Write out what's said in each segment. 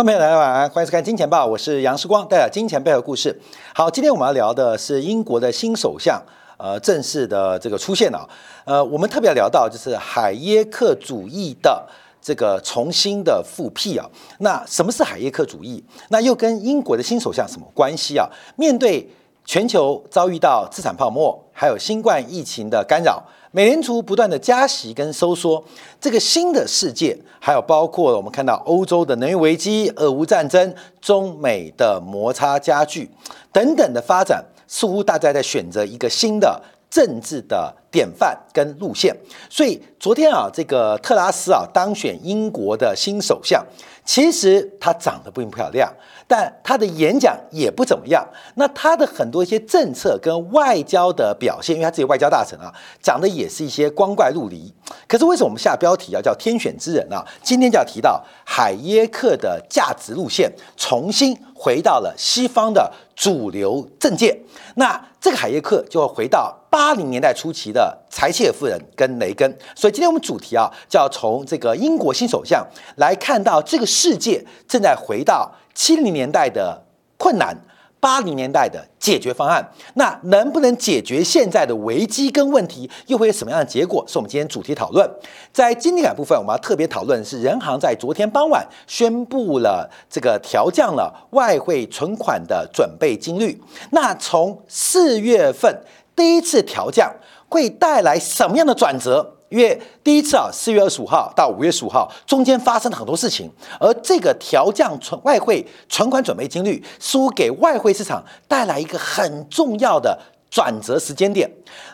欢迎朋友来晚安，欢迎收看《金钱报》，我是杨世光，带来金钱背后故事。好，今天我们要聊的是英国的新首相，呃，正式的这个出现了。呃，我们特别聊到就是海耶克主义的这个重新的复辟啊。那什么是海耶克主义？那又跟英国的新首相什么关系啊？面对全球遭遇到资产泡沫，还有新冠疫情的干扰。美联储不断的加息跟收缩，这个新的世界，还有包括我们看到欧洲的能源危机、俄乌战争、中美的摩擦加剧等等的发展，似乎大家在选择一个新的政治的典范跟路线。所以昨天啊，这个特拉斯啊当选英国的新首相，其实他长得并不漂亮。但他的演讲也不怎么样。那他的很多一些政策跟外交的表现，因为他自己外交大臣啊，讲的也是一些光怪陆离。可是为什么我们下标题啊叫天选之人啊？今天就要提到海耶克的价值路线重新回到了西方的主流政界。那这个海耶克就会回到八零年代初期的的柴契尔夫人跟雷根。所以今天我们主题啊，就要从这个英国新首相来看到这个世界正在回到。七零年代的困难，八零年代的解决方案，那能不能解决现在的危机跟问题，又会有什么样的结果？是我们今天主题讨论。在经济感部分，我们要特别讨论是人行在昨天傍晚宣布了这个调降了外汇存款的准备金率。那从四月份第一次调降，会带来什么样的转折？因为第一次啊，四月二十五号到五月十五号中间发生了很多事情，而这个调降存外汇存款准备金率，输给外汇市场带来一个很重要的。转折时间点，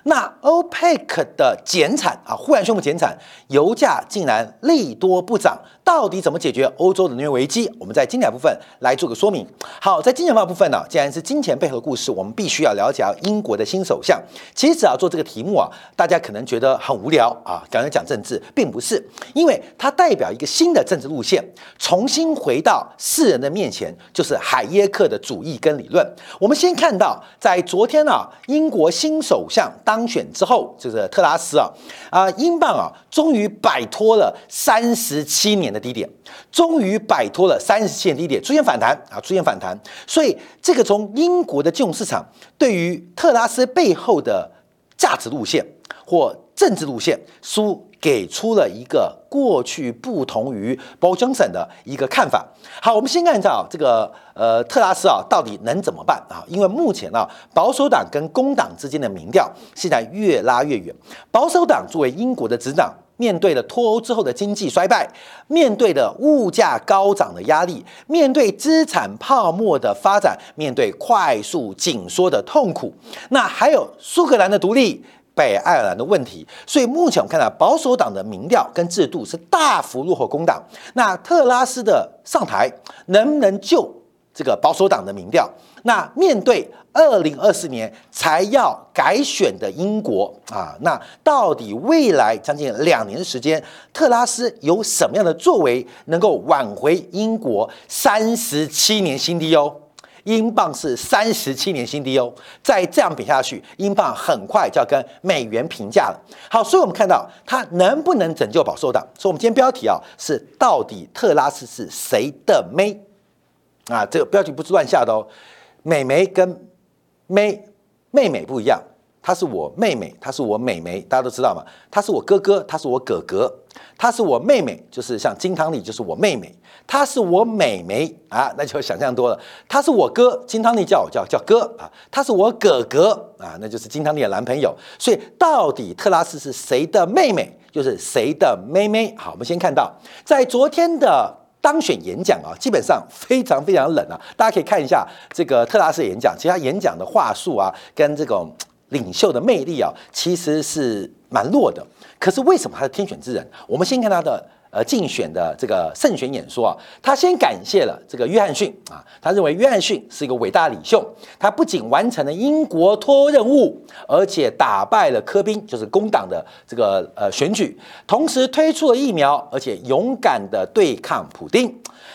那 OPEC 的减产啊，忽然宣布减产，油价竟然利多不涨，到底怎么解决欧洲的能源危机？我们在经典部分来做个说明。好，在金钱部分呢，既然是金钱背后的故事，我们必须要了解英国的新首相。其实啊做这个题目啊，大家可能觉得很无聊啊，感觉讲政治，并不是，因为它代表一个新的政治路线，重新回到世人的面前，就是海耶克的主义跟理论。我们先看到在昨天啊。英国新首相当选之后，就是特拉斯啊啊，英镑啊，终于摆脱了三十七年的低点，终于摆脱了三十七年低点，出现反弹啊，出现反弹。所以，这个从英国的金融市场对于特拉斯背后的价值路线或政治路线，输。给出了一个过去不同于鲍江省的一个看法。好，我们先看一下啊，这个呃特拉斯啊到底能怎么办啊？因为目前呢，保守党跟工党之间的民调现在越拉越远。保守党作为英国的执党，面对了脱欧之后的经济衰败，面对的物价高涨的压力，面对资产泡沫的发展，面对快速紧缩的痛苦，那还有苏格兰的独立。北爱尔兰的问题，所以目前我们看到保守党的民调跟制度是大幅落后工党。那特拉斯的上台能不能救这个保守党的民调？那面对二零二四年才要改选的英国啊，那到底未来将近两年的时间，特拉斯有什么样的作为能够挽回英国三十七年新低哦？英镑是三十七年新低哦，再这样比下去，英镑很快就要跟美元平价了。好，所以我们看到它能不能拯救保守党？所以我们今天标题啊是到底特拉斯是谁的妹啊？这个标题不是乱下的哦，美眉跟妹妹妹不一样。她是我妹妹，她是我妹妹，大家都知道嘛。她是我哥哥，她是我哥哥。她是我妹妹，就是像金汤力，就是我妹妹。她是我妹妹啊，那就想象多了。她是我哥，金汤力叫我叫叫哥啊。她是我哥哥啊，那就是金汤力的男朋友。所以到底特拉斯是谁的妹妹，就是谁的妹妹？好，我们先看到在昨天的当选演讲啊，基本上非常非常冷啊。大家可以看一下这个特拉斯演讲，其实他演讲的话术啊，跟这种。领袖的魅力啊，其实是蛮弱的。可是为什么他是天选之人？我们先看他的呃竞选的这个胜选演说啊，他先感谢了这个约翰逊啊，他认为约翰逊是一个伟大领袖，他不仅完成了英国脱欧任务，而且打败了科宾，就是工党的这个呃选举，同时推出了疫苗，而且勇敢的对抗普丁，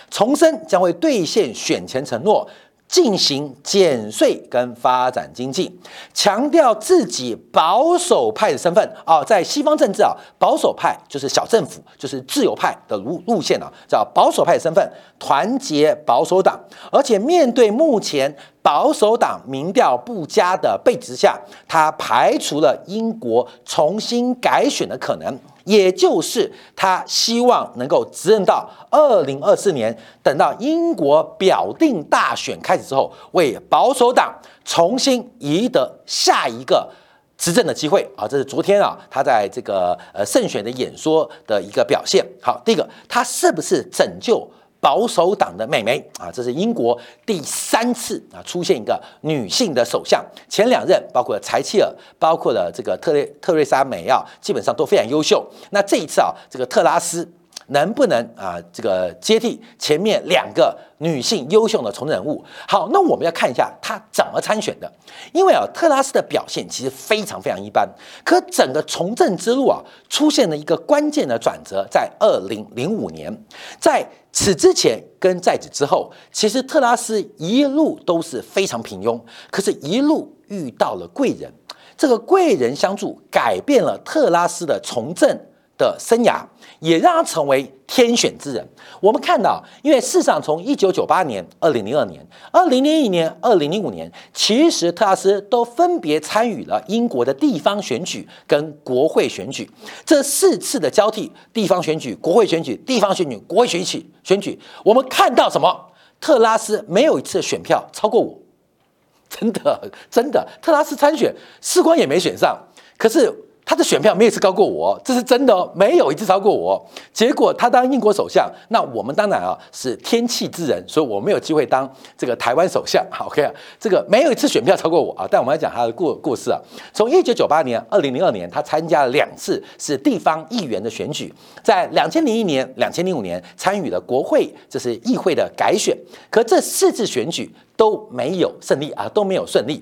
重申将会兑现选前承诺。进行减税跟发展经济，强调自己保守派的身份啊，在西方政治啊，保守派就是小政府，就是自由派的路路线啊，叫保守派的身份，团结保守党，而且面对目前保守党民调不佳的背景之下，他排除了英国重新改选的可能。也就是他希望能够执政到二零二四年，等到英国表定大选开始之后，为保守党重新赢得下一个执政的机会啊！这是昨天啊，他在这个呃胜选的演说的一个表现。好，第一个，他是不是拯救？保守党的妹妹啊，这是英国第三次啊出现一个女性的首相。前两任包括柴契尔，包括了这个特雷特瑞莎梅啊，基本上都非常优秀。那这一次啊，这个特拉斯。能不能啊，这个接替前面两个女性优秀的从政人物？好，那我们要看一下她怎么参选的。因为啊，特拉斯的表现其实非常非常一般，可整个从政之路啊，出现了一个关键的转折，在二零零五年。在此之前跟在此之后，其实特拉斯一路都是非常平庸，可是一路遇到了贵人，这个贵人相助，改变了特拉斯的从政。的生涯也让他成为天选之人。我们看到，因为事实上从一九九八年、二零零二年、二零零一年、二零零五年，其实特拉斯都分别参与了英国的地方选举跟国会选举这四次的交替，地方选举、国会选举、地方选举、国会选举选举，我们看到什么？特拉斯没有一次选票超过我，真的真的，特拉斯参选，士官也没选上，可是。他的选票没有一次高过我，这是真的哦，没有一次超过我。结果他当英国首相，那我们当然啊是天气之人，所以我没有机会当这个台湾首相。好 OK 啊，这个没有一次选票超过我啊。但我们来讲他的故故事啊，从一九九八年、二零零二年，他参加了两次是地方议员的选举，在两千零一年、两千零五年参与了国会，这是议会的改选，可这四次选举都没有胜利啊，都没有顺利。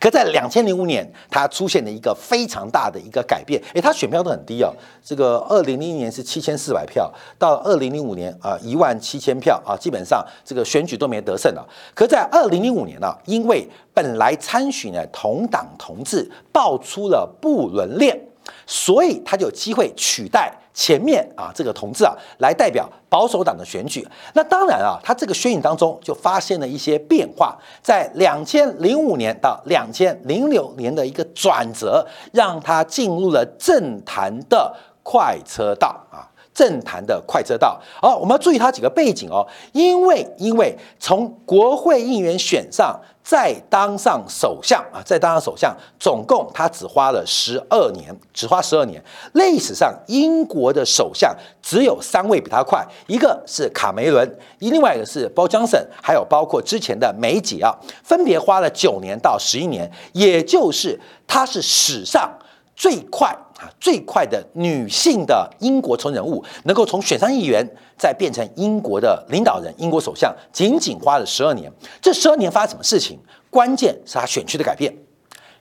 可在两千零五年，他出现了一个非常大的一个改变，诶，他选票都很低哦。这个二零零一年是七千四百票，到二零零五年啊一万七千票啊，基本上这个选举都没得胜了。可在二零零五年呢，因为本来参选的同党同志爆出了不伦恋，所以他就有机会取代。前面啊，这个同志啊，来代表保守党的选举。那当然啊，他这个宣言当中就发现了一些变化。在两千零五年到两千零六年的一个转折，让他进入了政坛的快车道啊，政坛的快车道。好，我们要注意他几个背景哦，因为因为从国会议员选上。再当上首相啊，再当上首相，总共他只花了十二年，只花十二年。历史上英国的首相只有三位比他快，一个是卡梅伦，一另外一个是包江森，还有包括之前的梅姐啊，分别花了九年到十一年，也就是他是史上最快。最快的女性的英国从人物，能够从选上议员，再变成英国的领导人、英国首相，仅仅花了十二年。这十二年发生什么事情？关键是他选区的改变，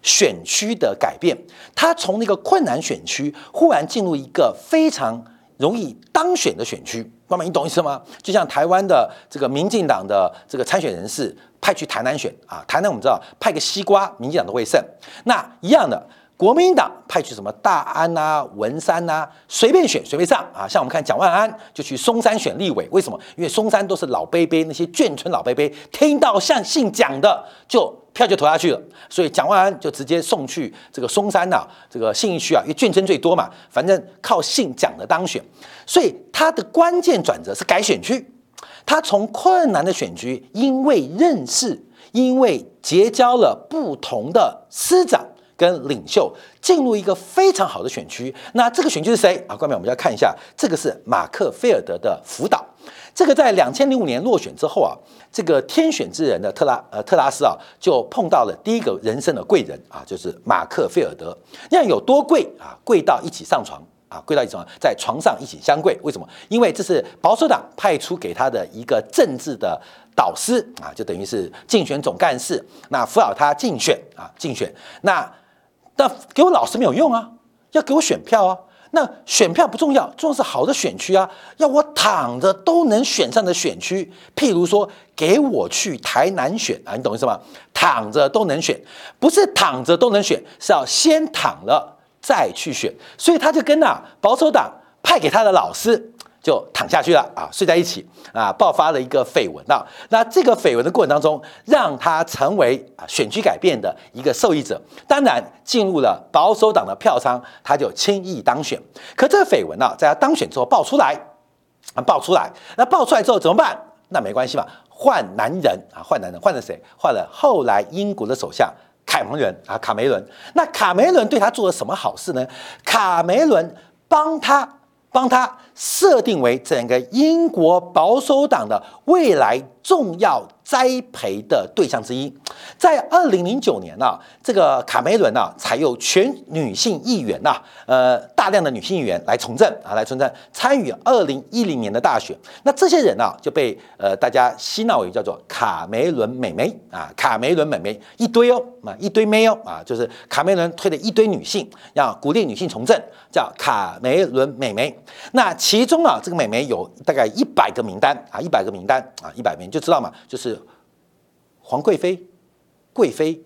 选区的改变。他从那个困难选区，忽然进入一个非常容易当选的选区。妈妈，你懂意思吗？就像台湾的这个民进党的这个参选人士派去台南选啊，台南我们知道派个西瓜，民进党都会胜。那一样的。国民党派去什么大安呐、文山呐，随便选随便上啊。像我们看蒋万安就去松山选立委，为什么？因为松山都是老伯伯，那些眷村老伯伯，听到像姓蒋的，就票就投下去了。所以蒋万安就直接送去这个松山呐，这个信义区啊，因为眷村最多嘛，反正靠姓蒋的当选。所以他的关键转折是改选区，他从困难的选区，因为认识，因为结交了不同的师长。跟领袖进入一个非常好的选区，那这个选区是谁啊？关面我们要看一下，这个是马克菲尔德的辅导。这个在两千零五年落选之后啊，这个天选之人的特拉呃特拉斯啊，就碰到了第一个人生的贵人啊，就是马克菲尔德。那有多贵啊？贵到一起上床啊，贵到一起床，在床上一起相跪。为什么？因为这是保守党派出给他的一个政治的导师啊，就等于是竞选总干事，那辅导他竞选啊，竞选那。但给我老师没有用啊，要给我选票啊。那选票不重要，重要是好的选区啊，要我躺着都能选上的选区。譬如说，给我去台南选啊，你懂意思吗？躺着都能选，不是躺着都能选，是要先躺了再去选。所以他就跟啊保守党派给他的老师。就躺下去了啊，睡在一起啊，爆发了一个绯闻啊。那这个绯闻的过程当中，让他成为啊选区改变的一个受益者。当然，进入了保守党的票仓，他就轻易当选。可这个绯闻呢，在他当选之后爆出来啊，爆出来，那爆出来之后怎么办？那没关系嘛，换男人啊，换男人，换了谁？换了后来英国的首相凯蒙人啊，卡梅伦。那卡梅伦对他做了什么好事呢？卡梅伦帮他。帮他设定为整个英国保守党的未来重要。栽培的对象之一，在二零零九年呢，这个卡梅伦呢，采用全女性议员呐，呃，大量的女性议员来从政啊，来从政参与二零一零年的大选。那这些人呢，就被呃大家洗脑为叫做卡梅伦美眉啊，卡梅伦美眉一堆哦，啊一堆妹哦啊，就是卡梅伦推的一堆女性，要鼓励女性从政，叫卡梅伦美眉。那其中啊，这个美眉有大概一百个名单啊，一百个名单啊，一百名就知道嘛，就是。皇贵妃、贵妃、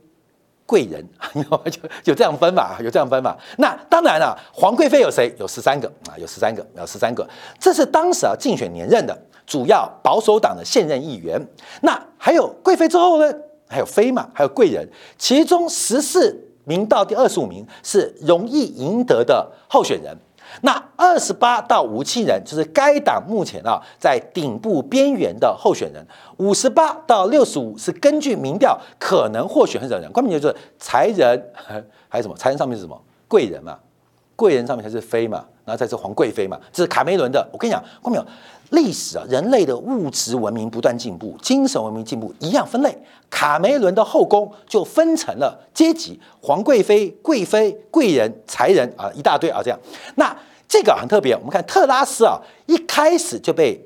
贵人，就有这样分法，有这样分法。那当然了，皇贵妃有谁？有十三个啊，有十三个，有十三个。这是当时啊竞选连任的主要保守党的现任议员。那还有贵妃之后呢？还有妃嘛？还有贵人。其中十四名到第二十五名是容易赢得的候选人。那二十八到五七人就是该党目前啊在顶部边缘的候选人，五十八到六十五是根据民调可能获选的人，关键就是才人 还有什么？才人上面是什么？贵人嘛，贵人上面才是妃嘛，然后才是皇贵妃嘛，这是卡梅伦的。我跟你讲，看没有？历史啊，人类的物质文明不断进步，精神文明进步一样分类。卡梅伦的后宫就分成了阶级：皇贵妃、贵妃、贵人、才人啊，一大堆啊，这样。那这个很特别，我们看特拉斯啊，一开始就被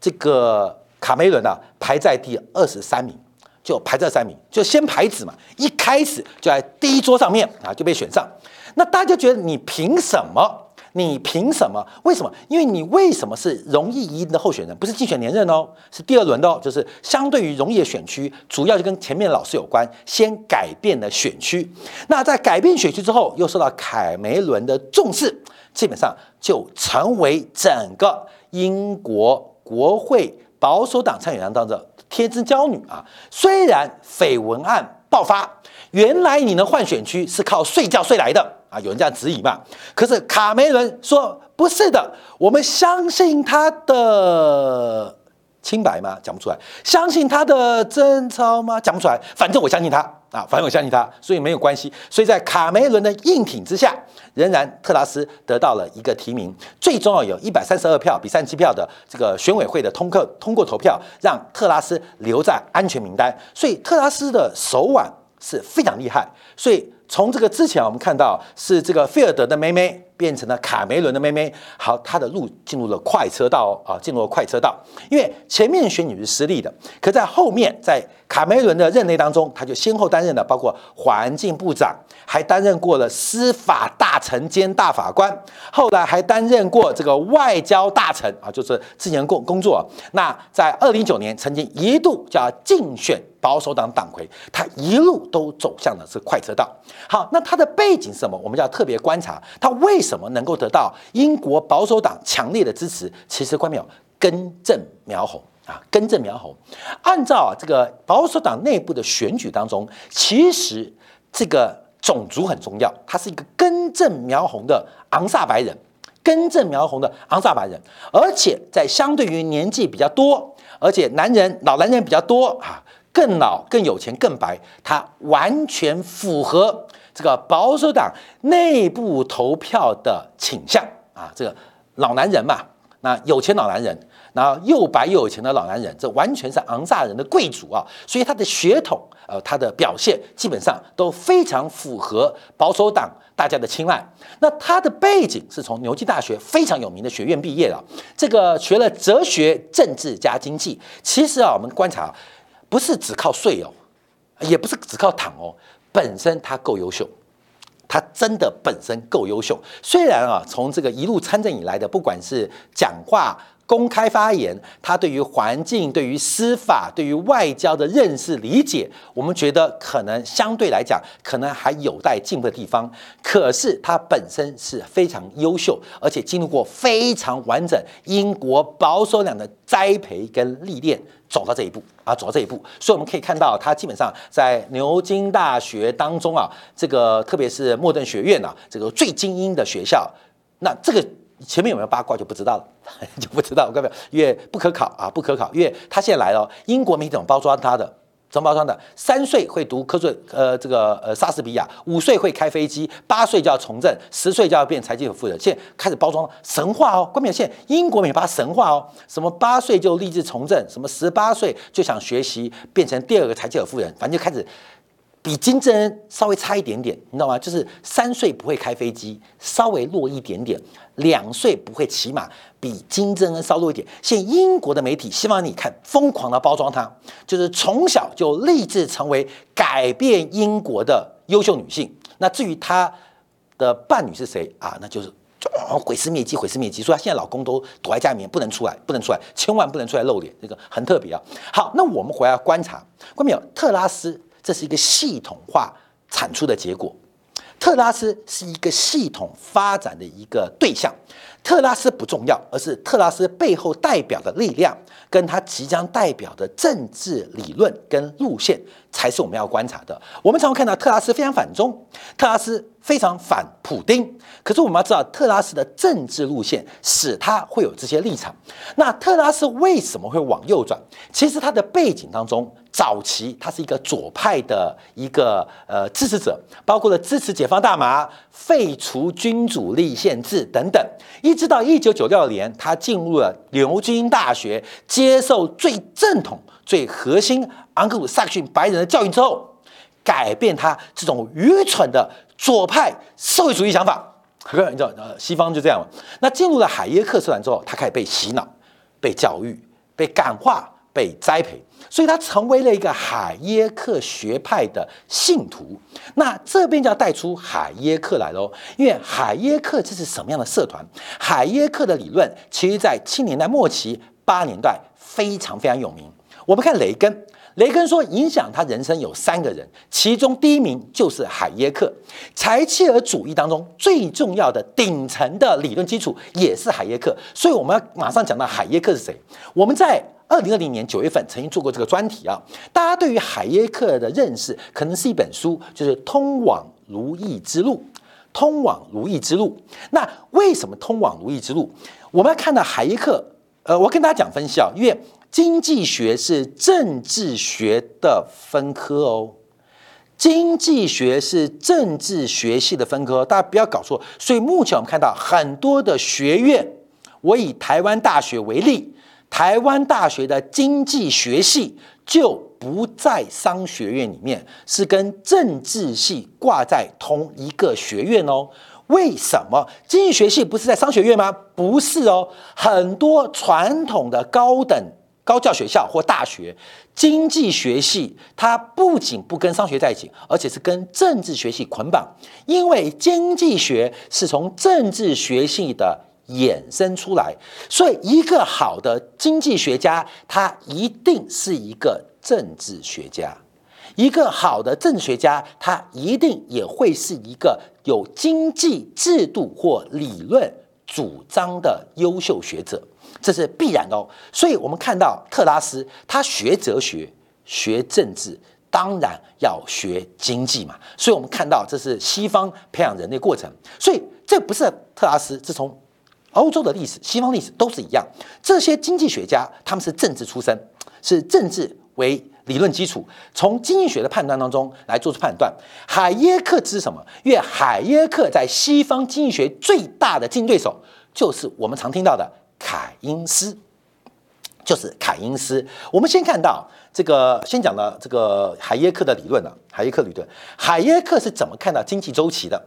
这个卡梅伦啊排在第二十三名，就排在三名，就先排子嘛，一开始就在第一桌上面啊就被选上。那大家觉得你凭什么？你凭什么？为什么？因为你为什么是容易赢的候选人？不是竞选连任哦，是第二轮的哦。就是相对于容易的选区，主要就跟前面的老师有关。先改变了选区，那在改变选区之后，又受到凯梅伦的重视，基本上就成为整个英国国会保守党参选人当中的天之娇女啊。虽然绯闻案爆发，原来你能换选区是靠睡觉睡来的。啊，有人这样质疑嘛？可是卡梅伦说不是的，我们相信他的清白吗？讲不出来。相信他的贞操吗？讲不出来。反正我相信他啊，反正我相信他，所以没有关系。所以在卡梅伦的硬挺之下，仍然特拉斯得到了一个提名。最重要有一百三十二票比三十七票的这个选委会的通过通过投票，让特拉斯留在安全名单。所以特拉斯的手腕是非常厉害。所以。从这个之前，我们看到是这个菲尔德的妹妹变成了卡梅伦的妹妹，好，她的路进入了快车道啊，进入了快车道。因为前面选举是失利的，可在后面，在卡梅伦的任内当中，他就先后担任了包括环境部长，还担任过了司法大臣兼大法官，后来还担任过这个外交大臣啊，就是之前工工作。那在二零一九年，曾经一度叫竞选。保守党党魁，他一路都走向的是快车道。好，那他的背景是什么？我们要特别观察他为什么能够得到英国保守党强烈的支持。其实，关淼根正苗红啊，根正苗红。按照这个保守党内部的选举当中，其实这个种族很重要。他是一个根正苗红的昂萨白人，根正苗红的昂萨白人，而且在相对于年纪比较多，而且男人老男人比较多啊。更老、更有钱、更白，他完全符合这个保守党内部投票的倾向啊！这个老男人嘛，那有钱老男人，然后又白又有钱的老男人，这完全是昂萨人的贵族啊！所以他的血统，呃，他的表现基本上都非常符合保守党大家的青睐。那他的背景是从牛津大学非常有名的学院毕业的，这个学了哲学、政治加经济。其实啊，我们观察。不是只靠睡哦，也不是只靠躺哦，本身他够优秀，他真的本身够优秀。虽然啊，从这个一路参政以来的，不管是讲话。公开发言，他对于环境、对于司法、对于外交的认识理解，我们觉得可能相对来讲，可能还有待进步的地方。可是他本身是非常优秀，而且经历过非常完整英国保守党的栽培跟历练，走到这一步啊，走到这一步。所以我们可以看到，他基本上在牛津大学当中啊，这个特别是莫顿学院啊，这个最精英的学校，那这个。前面有没有八卦就不知道了，就不知道。我告诉你，因为不可考啊，不可考。因为他现在来了，英国媒体怎么包装他的？怎么包装的？三岁会读科瑞，呃，这个呃莎士比亚，五岁会开飞机，八岁就要从政，十岁就要变财经富人。现在开始包装神话哦，关键现在英国媒体把神话哦，什么八岁就立志从政，什么十八岁就想学习变成第二个财经富人，反正就开始。比金正恩稍微差一点点，你知道吗？就是三岁不会开飞机，稍微弱一点点；两岁不会骑马，比金正恩稍弱一点。现英国的媒体希望你看，疯狂的包装她，就是从小就立志成为改变英国的优秀女性。那至于她的伴侣是谁啊？那就是毁尸灭迹，毁尸灭迹。说她现在老公都躲在家里面，不能出来，不能出来，千万不能出来露脸，这个很特别啊。好，那我们回来观察，关没有？特拉斯。这是一个系统化产出的结果。特拉斯是一个系统发展的一个对象。特拉斯不重要，而是特拉斯背后代表的力量，跟他即将代表的政治理论跟路线，才是我们要观察的。我们常常看到特拉斯非常反中，特拉斯非常反普丁。可是我们要知道，特拉斯的政治路线使他会有这些立场。那特拉斯为什么会往右转？其实他的背景当中。早期他是一个左派的一个呃支持者，包括了支持解放大麻、废除君主立宪制等等，一直到一九九六年，他进入了牛津大学，接受最正统、最核心昂克鲁萨克逊白人的教育之后，改变他这种愚蠢的左派社会主义想法。你知道，呃，西方就这样。那进入了海耶克社团之后，他开始被洗脑、被教育、被感化。被栽培，所以他成为了一个海耶克学派的信徒。那这边就要带出海耶克来喽，因为海耶克这是什么样的社团？海耶克的理论，其实在七年代末期、八年代非常非常有名。我们看雷根，雷根说影响他人生有三个人，其中第一名就是海耶克。柴契尔主义当中最重要的顶层的理论基础也是海耶克，所以我们要马上讲到海耶克是谁。我们在二零二零年九月份曾经做过这个专题啊，大家对于海耶克的认识可能是一本书，就是《通往如意之路》。通往如意之路，那为什么通往如意之路？我们要看到海耶克，呃，我跟大家讲分析啊，因为经济学是政治学的分科哦，经济学是政治学系的分科，大家不要搞错。所以目前我们看到很多的学院，我以台湾大学为例。台湾大学的经济学系就不在商学院里面，是跟政治系挂在同一个学院哦。为什么经济学系不是在商学院吗？不是哦，很多传统的高等高教学校或大学，经济学系它不仅不跟商学在一起，而且是跟政治学系捆绑，因为经济学是从政治学系的。衍生出来，所以一个好的经济学家，他一定是一个政治学家；一个好的政治学家，他一定也会是一个有经济制度或理论主张的优秀学者，这是必然的哦。所以我们看到特拉斯，他学哲学、学政治，当然要学经济嘛。所以我们看到这是西方培养人的过程，所以这不是特拉斯，是从。欧洲的历史、西方历史都是一样，这些经济学家他们是政治出身，是政治为理论基础，从经济学的判断当中来做出判断。海耶克是什么？因为海耶克在西方经济学最大的竞争对手就是我们常听到的凯因斯，就是凯因斯。我们先看到这个，先讲了这个海耶克的理论呢。海耶克理论，海耶克是怎么看到经济周期的？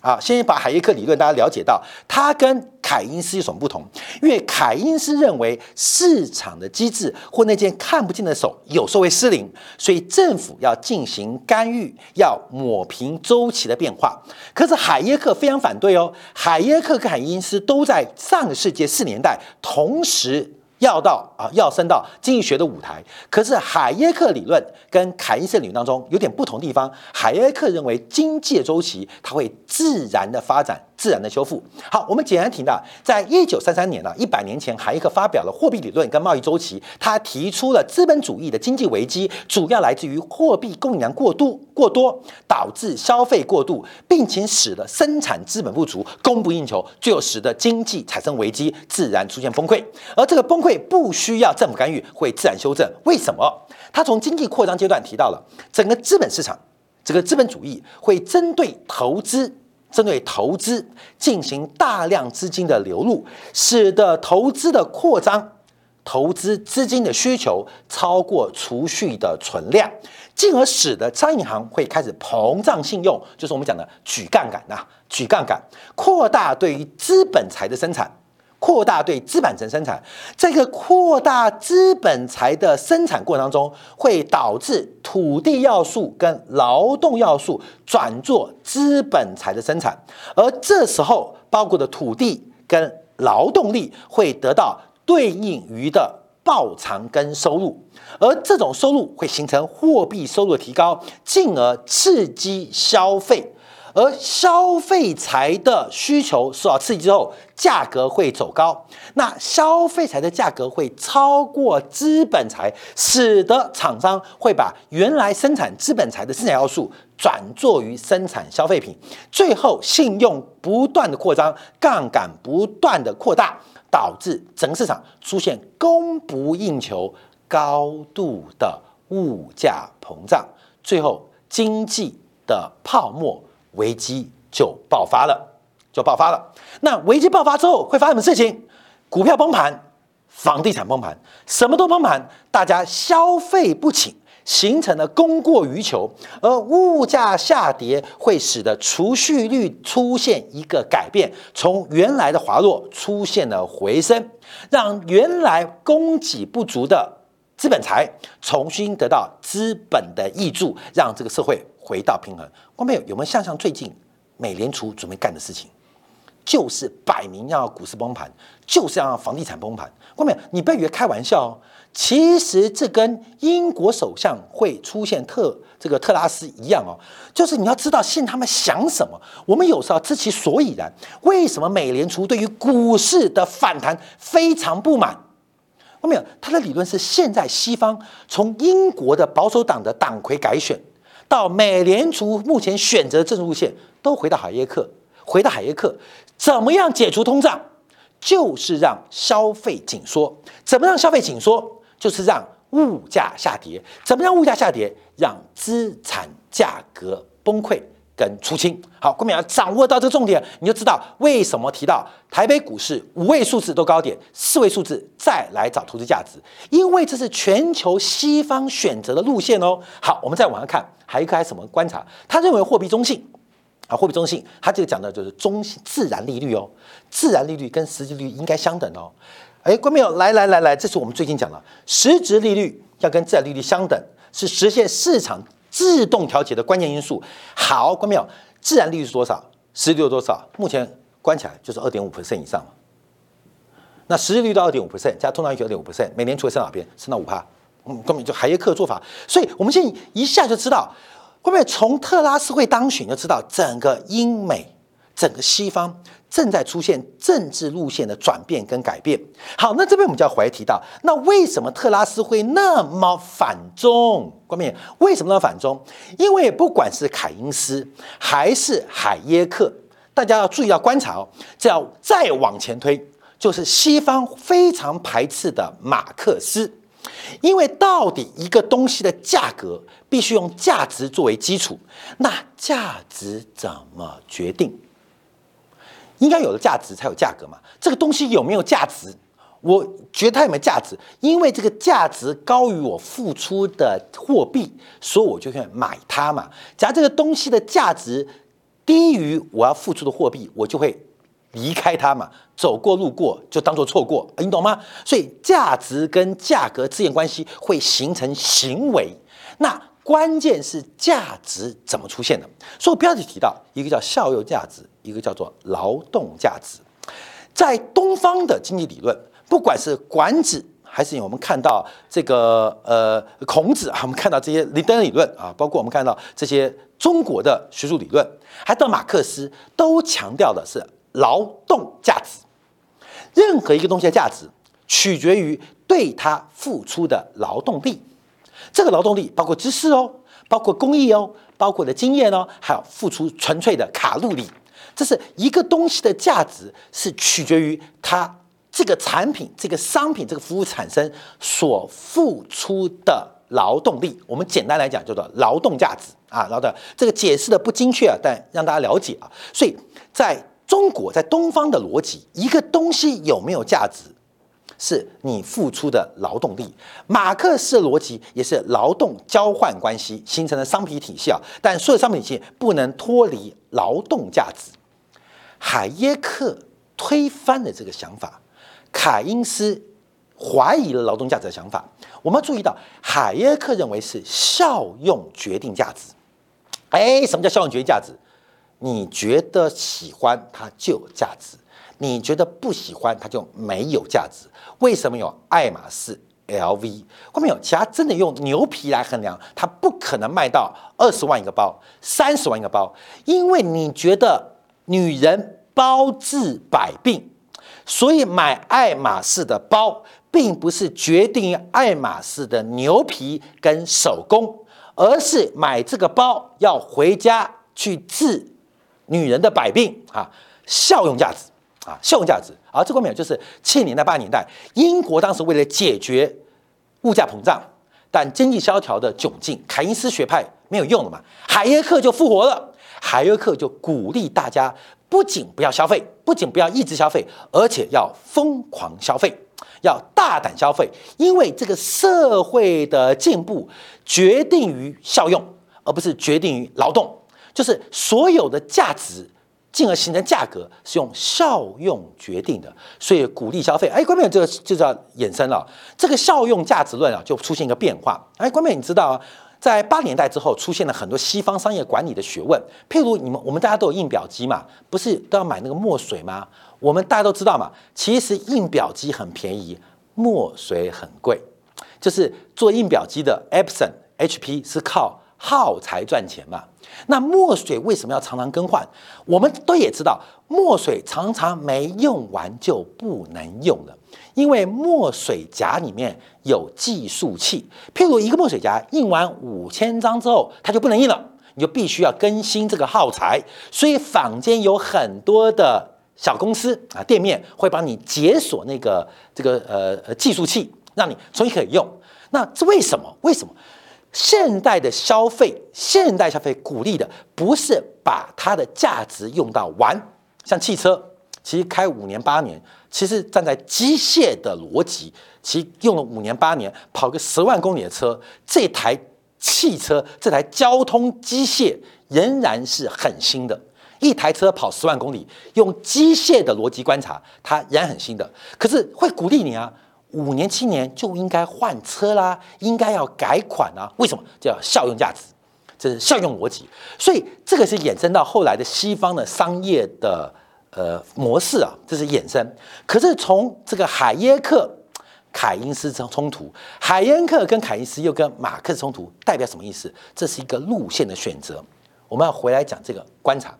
啊，先把海耶克理论大家了解到，它跟凯因斯有什么不同？因为凯因斯认为市场的机制或那件看不见的手有时候会失灵，所以政府要进行干预，要抹平周期的变化。可是海耶克非常反对哦，海耶克跟海因斯都在上个世纪四年代同时。要到啊，要升到经济学的舞台。可是海耶克理论跟凯恩斯理论当中有点不同地方。海耶克认为经济周期它会自然的发展。自然的修复。好，我们简单提到，在一九三三年呢，一百年前，海耶克发表了货币理论跟贸易周期。他提出了资本主义的经济危机，主要来自于货币供应量过度过多，导致消费过度，并且使得生产资本不足，供不应求，最后使得经济产生危机，自然出现崩溃。而这个崩溃不需要政府干预，会自然修正。为什么？他从经济扩张阶段提到了整个资本市场，这个资本主义会针对投资。针对投资进行大量资金的流入，使得投资的扩张、投资资金的需求超过储蓄的存量，进而使得商业银行会开始膨胀信用，就是我们讲的举杠杆呐，举杠杆，扩大对于资本财的生产。扩大对资本层生产，这个扩大资本财的生产过程当中，会导致土地要素跟劳动要素转做资本财的生产，而这时候包括的土地跟劳动力会得到对应于的报偿跟收入，而这种收入会形成货币收入的提高，进而刺激消费。而消费财的需求受到刺激之后，价格会走高。那消费财的价格会超过资本财，使得厂商会把原来生产资本财的生产要素转作于生产消费品。最后，信用不断的扩张，杠杆不断的扩大，导致整个市场出现供不应求、高度的物价膨胀，最后经济的泡沫。危机就爆发了，就爆发了。那危机爆发之后会发生什么事情？股票崩盘，房地产崩盘，什么都崩盘，大家消费不起，形成了供过于求，而物价下跌会使得储蓄率出现一个改变，从原来的滑落出现了回升，让原来供给不足的资本财重新得到资本的益助，让这个社会。回到平衡，观众朋友有没有想想最近美联储准备干的事情？就是摆明要股市崩盘，就是要房地产崩盘。观众朋友，你不要以为开玩笑哦，其实这跟英国首相会出现特这个特拉斯一样哦，就是你要知道现在他们想什么。我们有时候知其所以然，为什么美联储对于股市的反弹非常不满？看到没有？他的理论是现在西方从英国的保守党的党魁改选。到美联储目前选择的政策路线，都回到海耶克，回到海耶克，怎么样解除通胀？就是让消费紧缩。怎么让消费紧缩？就是让物价下跌。怎么让物价下跌？让资产价格崩溃。跟出清好，郭明要掌握到这个重点，你就知道为什么提到台北股市五位数字都高点，四位数字再来找投资价值，因为这是全球西方选择的路线哦。好，我们再往下看，还有一个还什么观察？他认为货币中性啊，货币中性，他这个讲的就是中性自然利率哦，自然利率跟实际利率应该相等哦。哎，郭明友，来来来来，这是我们最近讲的，实质利率要跟自然利率相等，是实现市场。自动调节的关键因素，好，关没有？自然利率是多少？实际利率多少？目前关起来就是二点五 percent 以上那实际利率到二点五 percent，加通胀率二点五 percent，美联储会升哪边？升到五帕。嗯，根本就海耶克做法。所以我们现在一下就知道，会不会从特拉斯会当选就知道整个英美、整个西方。正在出现政治路线的转变跟改变。好，那这边我们就要回来提到，那为什么特拉斯会那么反中？关键为什么那么反中？因为不管是凯因斯还是海耶克，大家要注意要观察哦。只要再往前推，就是西方非常排斥的马克思，因为到底一个东西的价格必须用价值作为基础，那价值怎么决定？应该有的价值才有价格嘛？这个东西有没有价值？我觉得它有没有价值？因为这个价值高于我付出的货币，所以我就去买它嘛。假如这个东西的价值低于我要付出的货币，我就会离开它嘛，走过路过就当做错过，你懂吗？所以价值跟价格之间关系会形成行为，那关键是价值怎么出现的？所以我标题提到一个叫效用价值，一个叫做劳动价值，在东方的经济理论，不管是管子。还是我们看到这个呃孔子啊，我们看到这些林登理论啊，包括我们看到这些中国的学术理论，还到马克思，都强调的是劳动价值。任何一个东西的价值，取决于对它付出的劳动力。这个劳动力包括知识哦，包括工艺哦，包括的经验哦，还有付出纯粹的卡路里。这是一个东西的价值，是取决于它。这个产品、这个商品、这个服务产生所付出的劳动力，我们简单来讲叫做劳动价值啊。劳动这个解释的不精确啊，但让大家了解啊。所以在中国，在东方的逻辑，一个东西有没有价值，是你付出的劳动力。马克思逻辑也是劳动交换关系形成的商品体系啊。但所有商品体系不能脱离劳动价值。海耶克推翻了这个想法。凯因斯怀疑了劳动价值的想法。我们注意到，海耶克认为是效用决定价值。哎，什么叫效用决定价值？你觉得喜欢它就有价值，你觉得不喜欢它就没有价值。为什么有爱马仕、LV？后面有其他真的用牛皮来衡量，它不可能卖到二十万一个包、三十万一个包，因为你觉得女人包治百病。所以买爱马仕的包，并不是决定爱马仕的牛皮跟手工，而是买这个包要回家去治女人的百病啊，效用价值啊，效用价值。而这个没有，就是七年代八年代，英国当时为了解决物价膨胀，但经济萧条的窘境，凯因斯学派没有用了嘛，海耶克就复活了，海耶克就鼓励大家。不仅不要消费，不仅不要抑制消费，而且要疯狂消费，要大胆消费，因为这个社会的进步决定于效用，而不是决定于劳动。就是所有的价值，进而形成价格，是用效用决定的。所以鼓励消费。哎，关妹，这个就叫衍生了。这个效用价值论啊，就出现一个变化。哎，关妹，你知道啊？在八年代之后，出现了很多西方商业管理的学问，譬如你们我们大家都有印表机嘛，不是都要买那个墨水吗？我们大家都知道嘛，其实印表机很便宜，墨水很贵，就是做印表机的 Epson、HP 是靠耗材赚钱嘛。那墨水为什么要常常更换？我们都也知道，墨水常常没用完就不能用了。因为墨水夹里面有计数器，譬如一个墨水夹印完五千张之后，它就不能印了，你就必须要更新这个耗材。所以坊间有很多的小公司啊，店面会帮你解锁那个这个呃呃计数器，让你重新可以用。那这为什么？为什么现代的消费，现代消费鼓励的不是把它的价值用到完，像汽车。其实开五年八年，其实站在机械的逻辑，其实用了五年八年跑个十万公里的车，这台汽车这台交通机械仍然是很新的。一台车跑十万公里，用机械的逻辑观察，它仍然很新的。可是会鼓励你啊，五年七年就应该换车啦，应该要改款啊？为什么？叫效用价值，这是效用逻辑。所以这个是衍生到后来的西方的商业的。呃，模式啊，这是衍生。可是从这个海耶克、凯因斯冲冲突，海耶克跟凯因斯又跟马克思冲突，代表什么意思？这是一个路线的选择。我们要回来讲这个观察，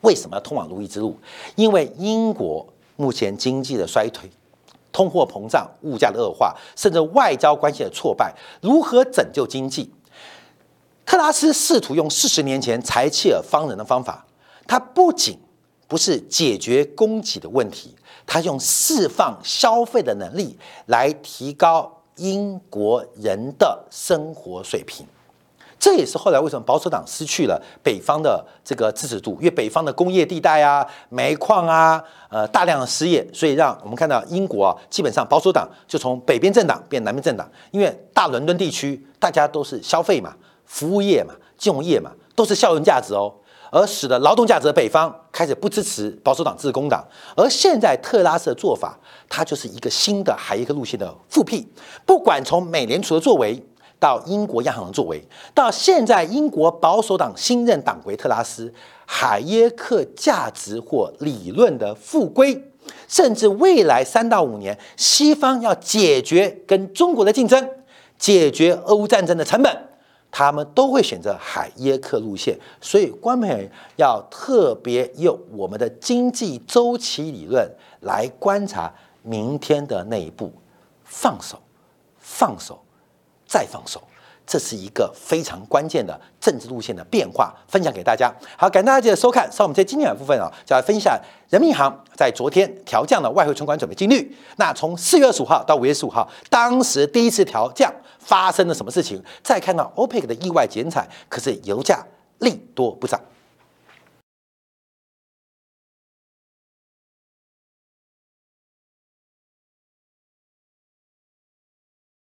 为什么要通往如意之路？因为英国目前经济的衰退、通货膨胀、物价的恶化，甚至外交关系的挫败，如何拯救经济？特拉斯试图用四十年前柴契尔方人的方法，他不仅不是解决供给的问题，他用释放消费的能力来提高英国人的生活水平。这也是后来为什么保守党失去了北方的这个支持度，因为北方的工业地带啊、煤矿啊、呃大量的失业，所以让我们看到英国啊，基本上保守党就从北边政党变南边政党，因为大伦敦地区大家都是消费嘛、服务业嘛、金融业嘛，都是效用价值哦。而使得劳动价值的北方开始不支持保守党、自公党。而现在特拉斯的做法，它就是一个新的海耶克路线的复辟。不管从美联储的作为，到英国央行的作为，到现在英国保守党新任党魁特拉斯，海耶克价值或理论的复归，甚至未来三到五年，西方要解决跟中国的竞争，解决俄乌战争的成本，他们都会选择海耶克路线。所以，观众朋友要特别用我们的经济周期理论来观察明天的那一步，放手，放手。再放手，这是一个非常关键的政治路线的变化，分享给大家。好，感谢大家记得收看。上我们在今天的部分啊，就要分享人民银行在昨天调降了外汇存款准备金率。那从四月二十五号到五月十五号，当时第一次调降发生了什么事情？再看到 OPEC 的意外减产，可是油价利多不涨。